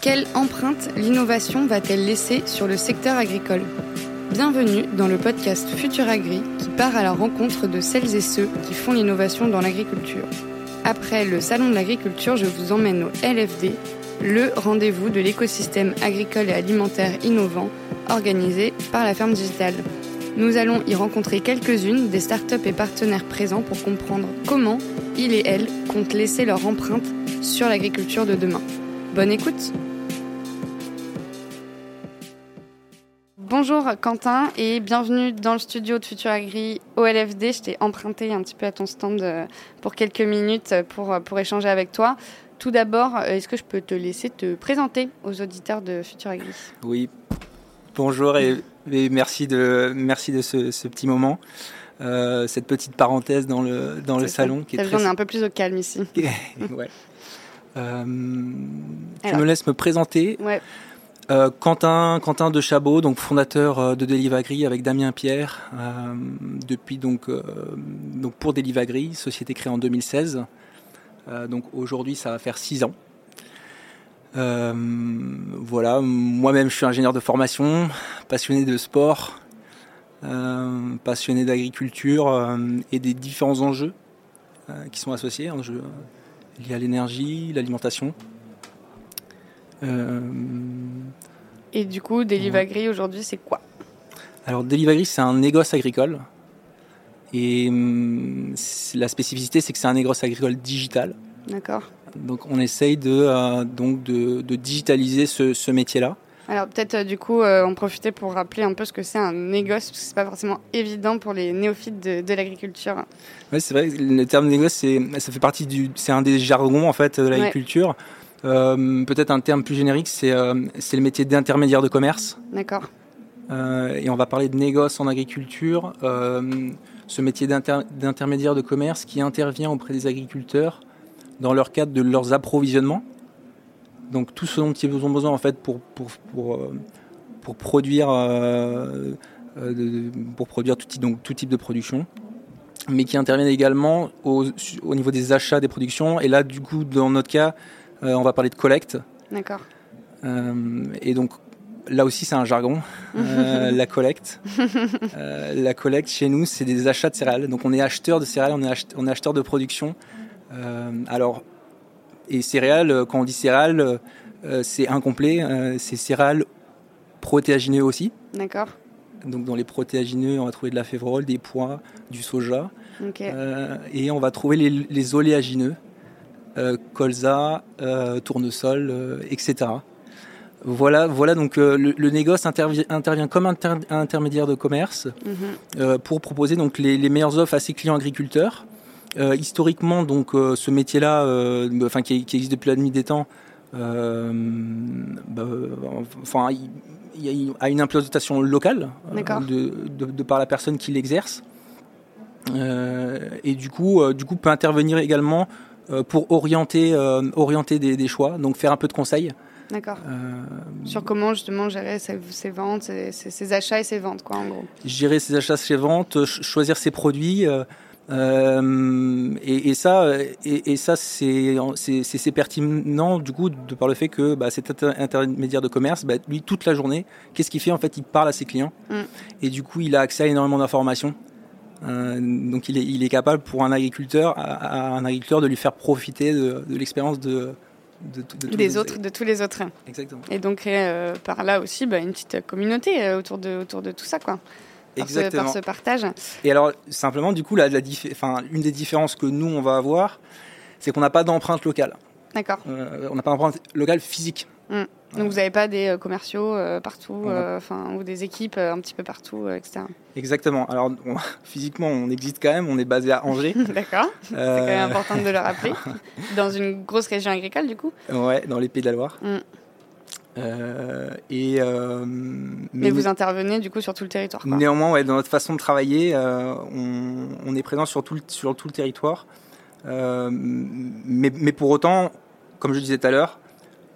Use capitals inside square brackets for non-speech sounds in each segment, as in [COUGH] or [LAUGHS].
Quelle empreinte l'innovation va-t-elle laisser sur le secteur agricole? Bienvenue dans le podcast Futur Agri qui part à la rencontre de celles et ceux qui font l'innovation dans l'agriculture. Après le Salon de l'agriculture, je vous emmène au LFD, le rendez-vous de l'écosystème agricole et alimentaire innovant organisé par la ferme digitale. Nous allons y rencontrer quelques-unes des startups et partenaires présents pour comprendre comment ils et elles comptent laisser leur empreinte sur l'agriculture de demain. Bonne écoute Bonjour Quentin et bienvenue dans le studio de Futur Agri au LFD. Je t'ai emprunté un petit peu à ton stand euh, pour quelques minutes pour, euh, pour échanger avec toi. Tout d'abord, euh, est-ce que je peux te laisser te présenter aux auditeurs de Futur Agri? Oui, bonjour et, merci de, merci de ce, petit moment. cette petite parenthèse dans le, dans le salon. Qui est très... On est un peu plus au calme ici. [LAUGHS] ouais. je me laisse me présenter. Ouais. Euh, Quentin, Quentin de Chabot, donc fondateur euh, de Delivagri avec Damien Pierre, euh, depuis donc, donc pour Delivagri, société créée en 2016. donc aujourd'hui, ça va faire six ans. Voilà, moi-même, je suis ingénieur de formation, passionné de sport, passionné d'agriculture et des différents enjeux qui sont associés, enjeux liés à l'énergie, l'alimentation. Euh, et du coup, Delivagri aujourd'hui, c'est quoi? Alors, Delivagri, c'est un négoce agricole. Et hum, la spécificité, c'est que c'est un négoce agricole digital. D'accord. Donc, on essaye de, euh, donc de, digitaliser ce, métier-là. Alors peut-être euh, du coup en profiter pour rappeler un peu ce que c'est un négoce, parce que c'est pas forcément évident pour les néophytes de, l'agriculture. Oui, c'est vrai, le terme négoce, ça fait partie du, c'est un des jargons en fait de l'agriculture. Euh, peut-être un terme plus générique, c'est euh, le métier d'intermédiaire de commerce. D'accord. Euh, et on va parler de négoce en agriculture. ce métier d'intermédiaire de commerce qui intervient auprès des agriculteurs dans leur cadre de leurs approvisionnements. Donc tout ce dont ils ont besoin en fait pour, pour, pour, pour produire, pour produire tout, donc, tout type de production mais qui interviennent également au, au, niveau des achats des productions. Et là, du coup, dans notre cas, euh, on va parler de collecte. D'accord. Euh, et donc là aussi c'est un jargon, euh, [LAUGHS] la collecte. la collecte chez nous c'est des achats de céréales. Donc on est acheteur de céréales, on est, on est acheteur de production. Alors, et céréales, quand on dit céréales, c'est incomplet, c'est céréales protéagineux aussi. D'accord. Donc dans les protéagineux, on va trouver de la févrole, des pois, du soja. et on va trouver les, les oléagineux, euh, colza, euh, tournesol, euh, etc. Voilà, voilà donc le, négoce intervient comme intermédiaire de commerce mhm. pour proposer donc les, meilleures offres à ses clients agriculteurs. Historiquement, donc ce métier-là, enfin qui, existe depuis la nuit des temps, bah, enfin, il, a une implantation locale de, de, par la personne qui l'exerce. et du coup, du coup, peut intervenir également euh, pour orienter, euh, orienter des, choix, donc faire un peu de conseils. D'accord. Euh, Sur comment justement gérer ses, ventes, ses, achats et ses ventes, quoi, en gros. Gérer ses achats, ses ventes, choisir ses produits. Et, ça, et, ça c'est pertinent du coup de par le fait que bah, cet intermédiaire de commerce, bah, lui toute la journée, qu'est-ce qu'il fait en fait? Il parle à ses clients mm. et du coup il a accès à énormément d'informations. Euh, donc il est, capable pour un agriculteur, à, un agriculteur de lui faire profiter de, l'expérience de, des autres, de tous les autres. Exactement. Et donc créer euh, par là aussi bah, une petite communauté euh, autour de, autour de tout ça, quoi. Par Exactement. Ce, par ce partage. Et alors simplement, du coup, la, la une des différences que nous on va avoir, c'est qu'on n'a pas d'empreinte locale. D'accord. on n'a pas d'empreinte locale physique. Hum. Donc vous n'avez pas des euh, commerciaux euh, partout, euh, ou des équipes un petit peu partout, etc. Exactement. Alors [LAUGHS] physiquement, on existe quand même. On est basé à Angers. [LAUGHS] D'accord. C'est quand même important de le rappeler. [LAUGHS] dans une grosse région agricole, du coup. Ouais, dans les Pays de la Loire. Mm. Et mais, vous intervenez du coup sur tout le territoire. Néanmoins, ouais, dans notre façon de travailler, on, on, est présent sur tout le, sur tout le territoire. mais, mais pour autant, comme je disais tout à l'heure,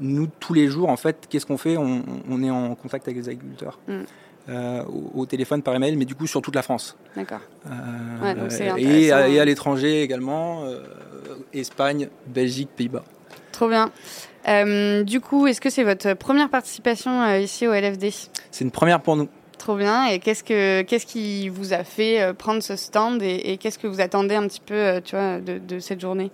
nous, tous les jours, en fait, qu'est-ce qu'on fait? On, est en contact avec les agriculteurs. Mm. au, téléphone par email, mais du coup sur toute la France. D'accord. et, et, à, l'étranger également, Espagne, Belgique, Pays-Bas. Trop bien. du coup, est-ce que c'est votre première participation ici au LFD C'est une première pour nous. Trop bien. Et qu'est-ce que qu'est-ce qui vous a fait euh, prendre ce stand et, qu'est-ce que vous attendez un petit peu, euh, tu vois, de, cette journée?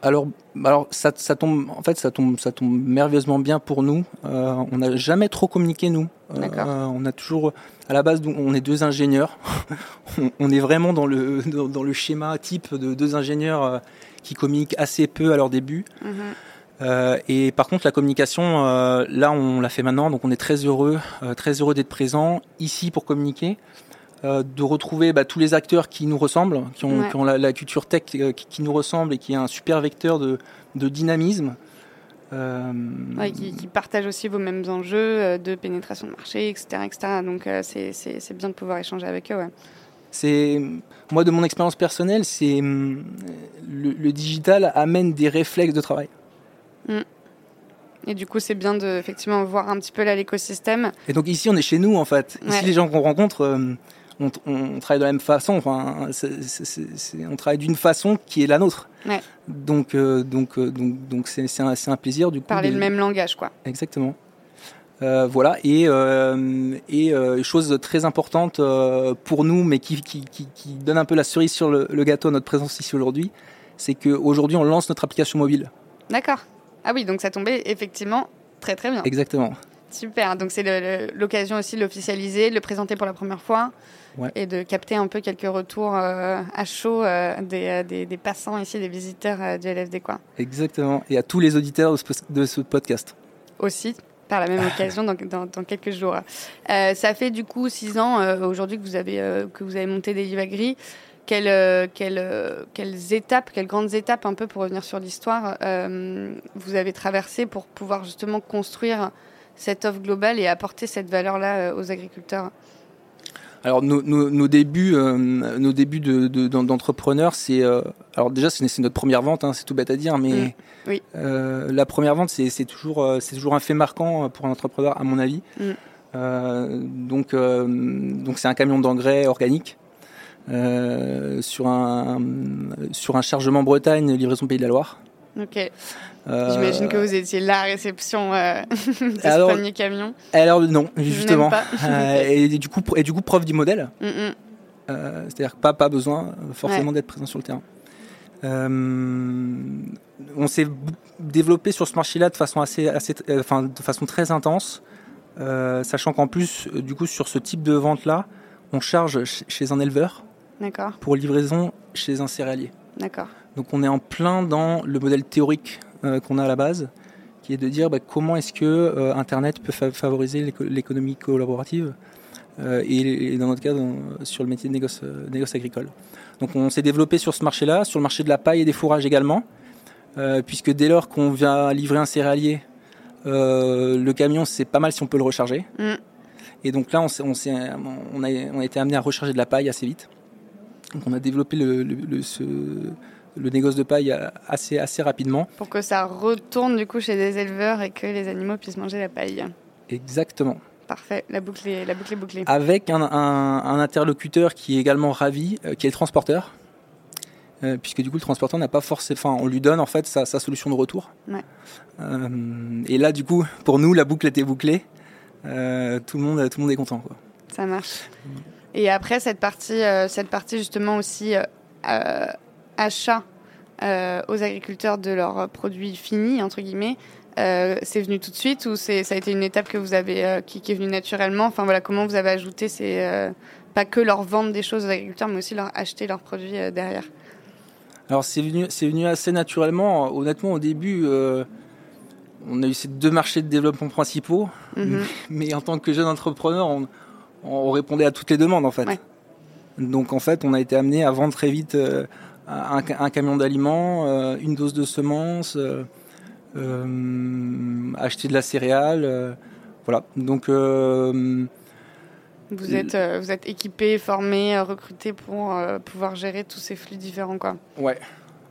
Alors, alors ça, tombe, en fait, ça tombe, ça tombe merveilleusement bien pour nous. Euh, on n'a jamais trop communiqué nous. on a toujours, à la base, on est deux ingénieurs. [LAUGHS] on, est vraiment dans le dans, le schéma type de deux ingénieurs qui communiquent assez peu à leur début. Mhm. Euh, et par contre, la communication, euh, là, on l'a fait maintenant, donc on est très heureux, euh, très heureux d'être présent ici pour communiquer, de retrouver bah, tous les acteurs qui nous ressemblent, qui ont, la, culture tech qui, nous ressemble et qui est un super vecteur de, dynamisme. qui, qui, partagent aussi vos mêmes enjeux de pénétration de marché, etc. etc. Donc c'est bien de pouvoir échanger avec eux. C'est moi de mon expérience personnelle, c'est hum, le digital amène des réflexes de travail. Mm. Et du coup, c'est bien de effectivement voir un petit peu l'écosystème. Et donc ici, on est chez nous en fait. Ici, les gens qu'on rencontre, euh, on, travaille de la même façon. Enfin, on travaille d'une façon qui est la nôtre. Donc, euh, donc, euh, donc, donc, c'est un, un, plaisir du coup. Parler le même langage, quoi. Exactement. Voilà, et, et chose très importante pour nous, mais qui, qui, qui, donne un peu la cerise sur le, le gâteau à notre présence ici aujourd'hui, c'est qu'aujourd'hui on lance notre application mobile. D'accord. Ah oui, donc ça tombait effectivement très très bien. Exactement. Super, donc c'est l'occasion aussi de l'officialiser, de le présenter pour la première fois et de capter un peu quelques retours euh, à chaud euh, euh, des, des, passants ici, des visiteurs du LFD. Quoi. Exactement, et à tous les auditeurs de ce, podcast. Aussi, par la même occasion dans, dans, quelques jours. ça fait du coup six ans aujourd'hui que, vous avez que vous avez monté des Gris. Quelles, euh, quelles, euh, quelles, étapes, quelles grandes étapes, un peu pour revenir sur l'histoire, euh, vous avez traversé pour pouvoir justement construire cette offre globale et apporter cette valeur-là aux agriculteurs? Alors nos, nos, débuts, nos débuts d'entrepreneurs, de, c'est alors déjà c'est notre première vente, hein, c'est tout bête à dire, mais mmh. oui. la première vente c'est toujours c'est toujours un fait marquant pour un entrepreneur à mon avis. Mmh. donc donc c'est un camion d'engrais organique. Euh, sur, un, sur un chargement Bretagne, livraison Pays de la Loire. Ok. Euh, J'imagine que vous étiez la réception euh, [LAUGHS] de ce premier camion. Alors non, justement. et, du coup, et du coup, preuve du modèle. Mm, mm. C'est-à-dire pas, pas besoin forcément d'être présent sur le terrain. on s'est développé sur ce marché-là de façon assez, assez enfin, de façon très intense, sachant qu'en plus, du coup, sur ce type de vente-là, on charge chez un éleveur pour livraison chez un céréalier. D'accord. Donc on est en plein dans le modèle théorique euh, qu'on a à la base, qui est de dire bah, comment est-ce que euh, Internet peut favoriser l'économie collaborative euh, et, dans notre cas sur le métier de négoce, négoce agricole. Donc on s'est développé sur ce marché-là, sur le marché de la paille et des fourrages également, puisque dès lors qu'on vient livrer un céréalier, le camion c'est pas mal si on peut le recharger. Mm. Et donc là, on, on, on, a, on, a, été amené à recharger de la paille assez vite. Donc on a développé le, le, négoce de paille assez, assez rapidement. Pour que ça retourne du coup chez des éleveurs et que les animaux puissent manger la paille. Exactement. Parfait, la boucle est, la boucle est bouclée. Avec un, interlocuteur qui est également ravi, euh, qui est le transporteur. Euh, puisque du coup le transporteur n'a pas forcément, enfin on lui donne en fait sa, solution de retour. Ouais. Euh, et là du coup pour nous la boucle était bouclée, tout le monde tout le monde est content quoi. Ça marche. Et après, cette partie, cette partie justement aussi euh, euh, aux agriculteurs de leurs produits finis, entre guillemets, c'est venu tout de suite ou c'est ça a été une étape que vous avez qui, est venue naturellement? Enfin voilà, comment vous avez ajouté c'est pas que leur vendre des choses aux agriculteurs, mais aussi leur acheter leurs produits derrière? Alors c'est venu c'est venu assez naturellement. Honnêtement, au début. on a eu ces deux marchés de développement principaux, mhm. [LAUGHS] mais en tant que jeune entrepreneur, on, on répondait à toutes les demandes en fait. Donc en fait, on a été amené à vendre très vite euh, un, camion d'aliments, euh, une dose de semences, euh, acheter de la céréale, voilà. Donc vous êtes vous êtes équipé, formé, recruté pour pouvoir gérer tous ces flux différents quoi. Ouais.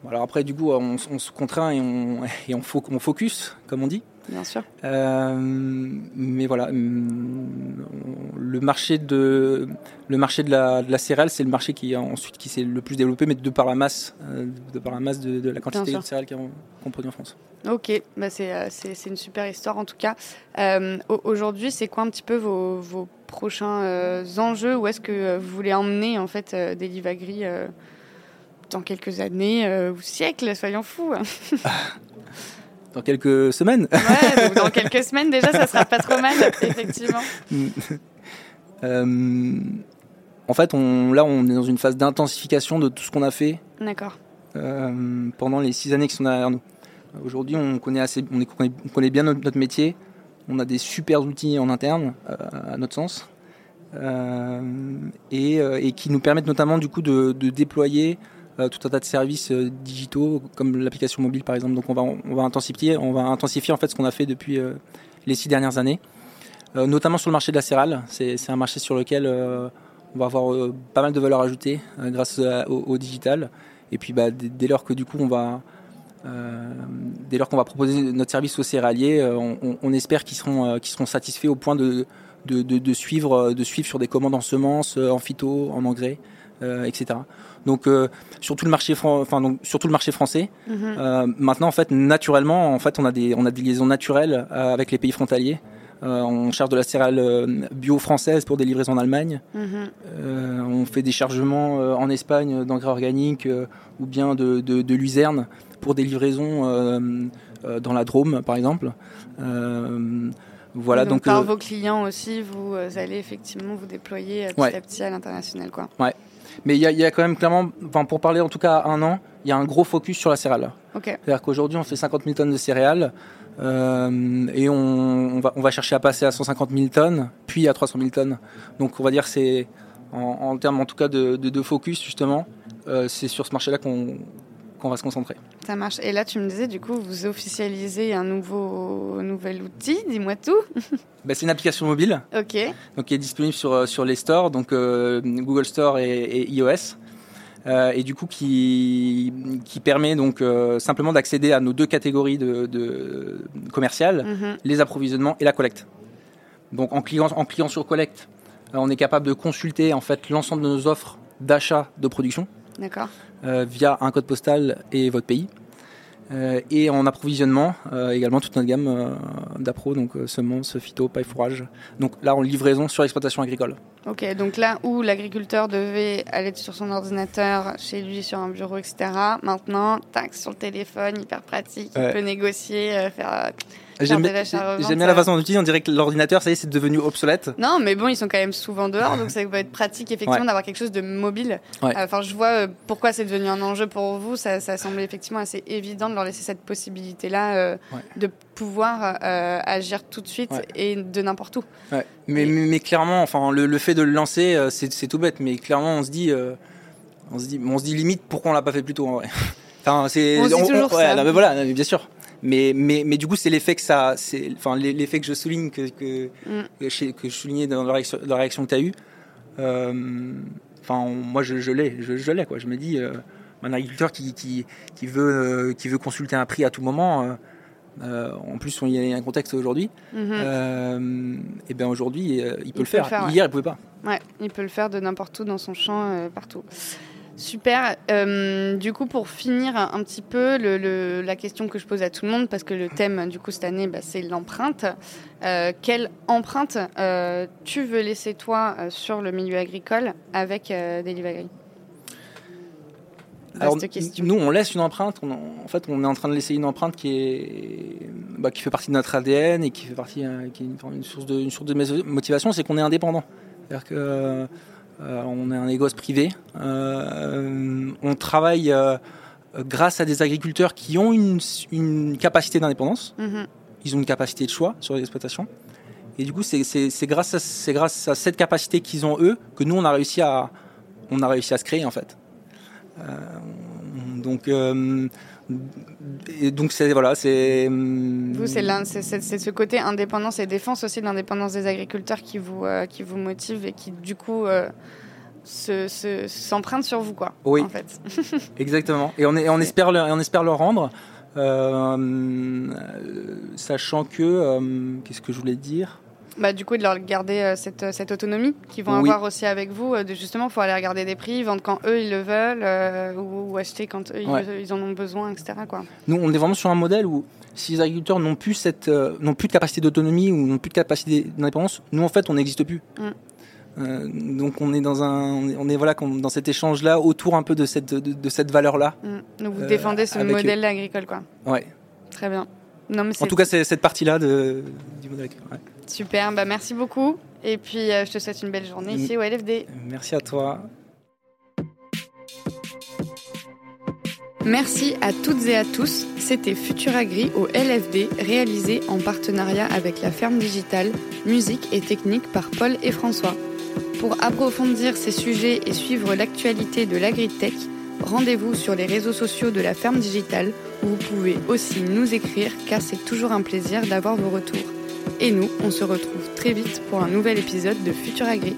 Alors après du coup on, se contraint et on, [LAUGHS] et on, focus comme on dit. Bien sûr. mais voilà, le marché de le marché de la, de la céréale, c'est le marché qui ensuite qui s'est le plus développé, mais de par la masse, de par la masse de, la quantité de céréales qu'on produit en France. Ok, bah c'est une super histoire en tout cas. Aujourd'hui, c'est quoi un petit peu vos, vos prochains enjeux? Où est-ce que vous voulez emmener en fait Delivagri dans quelques années euh, ou siècles, soyons fous. [LAUGHS] dans quelques semaines. Ouais, dans [LAUGHS] quelques semaines déjà, ça sera pas trop mal, effectivement. [LAUGHS] Euh, en fait, on, là, on est dans une phase d'intensification de tout ce qu'on a fait. D'accord. Euh, pendant les six années qui sont derrière nous. Aujourd'hui, on connaît assez, on, connaît, bien notre, métier. On a des super outils en interne, à notre sens, et, qui nous permettent notamment du coup de, de déployer euh, tout un tas de services euh, digitaux comme l'application mobile par exemple. Donc on va, on va intensifier, on va intensifier en fait ce qu'on a fait depuis euh, les six dernières années, notamment sur le marché de la céréale. C'est un marché sur lequel on va avoir pas mal de valeur ajoutée grâce au, digital. Et puis bah, dès, lors que du coup on va dès lors qu'on va proposer notre service aux céréaliers, on, espère qu'ils seront, seront satisfaits au point de, de, de, suivre, de suivre sur des commandes en semences, en phyto, en engrais, etc. Donc euh, sur tout le marché, enfin donc le marché français. Mhm. Euh, maintenant en fait naturellement en fait on a des on a des liaisons naturelles euh, avec les pays frontaliers. on charge de la céréale bio française pour des livraisons en Allemagne. Mhm. on fait des chargements en Espagne d'engrais organiques ou bien de, de, luzerne pour des livraisons dans la Drôme par exemple. Voilà, donc, par vos clients aussi, vous allez effectivement vous déployer petit à petit à l'international. Quoi. Ouais. Mais il y, a, quand même clairement, enfin, pour parler en tout cas à un an, il y a un gros focus sur la céréale. C'est-à-dire qu'aujourd'hui, on fait 50 000 tonnes de céréales euh, et on, va, on, va, chercher à passer à 150 000 tonnes, puis à 300 000 tonnes. Donc on va dire c'est en, termes en tout cas de, de, focus justement, euh, c'est sur ce marché-là qu'on on va se concentrer. Ça marche. Et là, tu me disais, du coup, vous officialisez un nouveau nouvel outil. Dis-moi tout. [LAUGHS] Bah, c'est une application mobile. Ok. Donc, qui est disponible sur, euh, sur les stores, donc euh, Google Store et, iOS. Euh, et du coup, qui, qui permet donc simplement d'accéder à nos deux catégories de, commerciales, mhm. les approvisionnements et la collecte. Donc, en client, en sur collecte, on est capable de consulter en fait l'ensemble de nos offres d'achat de production. D'accord. Euh, via un code postal et votre pays. Euh, et en approvisionnement euh, également toute notre gamme d'appro, donc semences, phyto, paille, fourrage. Donc là en livraison sur l'exploitation agricole. Ok, donc là où l'agriculteur devait aller sur son ordinateur, chez lui, sur un bureau, etc. Maintenant, tac, sur le téléphone, hyper pratique, il peut négocier, faire J'aime bien la façon d'utiliser. On dirait que l'ordinateur, ça y est, c'est devenu obsolète. Non, mais bon, ils sont quand même souvent dehors, donc ça va être pratique effectivement d'avoir quelque chose de mobile. Enfin, je vois euh, pourquoi c'est devenu un enjeu pour vous. Ça, ça semble effectivement assez évident de leur laisser cette possibilité-là euh, de pouvoir euh, agir tout de suite et de n'importe où. Mais, mais, clairement, enfin, le, fait de le lancer, c'est tout bête, mais clairement, on se dit, on se dit, on se dit limite pourquoi on l'a pas fait plus tôt en vrai. [LAUGHS] Enfin, c'est, on, se dit toujours ça. mais voilà, bien sûr. Mais, mais, mais du coup, c'est l'effet que ça, c'est, enfin, l'effet que je souligne, que, que, mm. que, je, soulignais dans la réaction, la réaction que tu as eue. Euh, enfin, moi, je, je l'ai, je, l'ai, quoi. Je me dis, euh, un agriculteur qui, qui, qui veut, euh, qui veut consulter un prix à tout moment, en plus, il y a un contexte aujourd'hui. Mm-hmm. et bien aujourd'hui, il peut le faire. Hier, il pouvait pas. Ouais, il peut le faire de n'importe où dans son champ, partout. Super. Euh, du coup, pour finir un, petit peu, la question que je pose à tout le monde, parce que le thème du coup cette année, bah, c'est l'empreinte. Euh, quelle empreinte euh, tu veux laisser toi sur le milieu agricole avec Delivery alors, nous, on laisse une empreinte. en fait, on est en train de laisser une empreinte qui est, bah, qui fait partie de notre ADN et qui fait partie, qui est une, source de, une source de motivation, c'est qu'on est indépendant. C'est-à-dire que euh, on est un négoce privé. Euh, on travaille euh, grâce à des agriculteurs qui ont une, capacité d'indépendance. Mhm. Ils ont une capacité de choix sur l'exploitation. Et du coup, c'est grâce, à, grâce à cette capacité qu'ils ont eux que nous, on a réussi à, on a réussi à se créer en fait. Donc, et donc c'est voilà, c'est. Vous, c'est ce côté indépendance et défense aussi de l'indépendance des agriculteurs qui vous euh, qui vous motive et qui du coup euh, s'empruntent sur vous quoi. Oui. En fait. [LAUGHS] [LAUGHS] Exactement. Et on, est, on espère le, on espère le rendre. sachant que, qu'est-ce que je voulais dire? Bah, du coup, de leur garder euh, cette, euh, cette, autonomie qu'ils vont avoir aussi avec vous. Euh, de justement, il faut aller regarder des prix, vendre quand eux ils le veulent ou, acheter quand eux ils, en ont besoin, etc. Quoi. Nous, on est vraiment sur un modèle où si les agriculteurs n'ont plus, cette, n'ont plus de capacité d'autonomie ou n'ont plus de capacité d'indépendance, nous en fait on n'existe plus. Mm. donc on est dans un, on est, voilà dans cet échange là autour un peu de cette de, cette valeur là. Mm. Donc vous défendez ce modèle agricole quoi. Ouais. Très bien. Non, mais en tout cas c'est cette partie là de, du modèle agricole. Super, bah merci beaucoup. Et puis, euh, je te souhaite une belle journée ici au LFD. Merci à toi. Merci à toutes et à tous. C'était Futuragri au LFD, réalisé en partenariat avec la ferme digitale, musique et technique par Paul et François. Pour approfondir ces sujets et suivre l'actualité de l'agritech, rendez-vous sur les réseaux sociaux de la ferme digitale où vous pouvez aussi nous écrire car c'est toujours un plaisir d'avoir vos retours. Et nous, on se retrouve très vite pour un nouvel épisode de Futur Agri.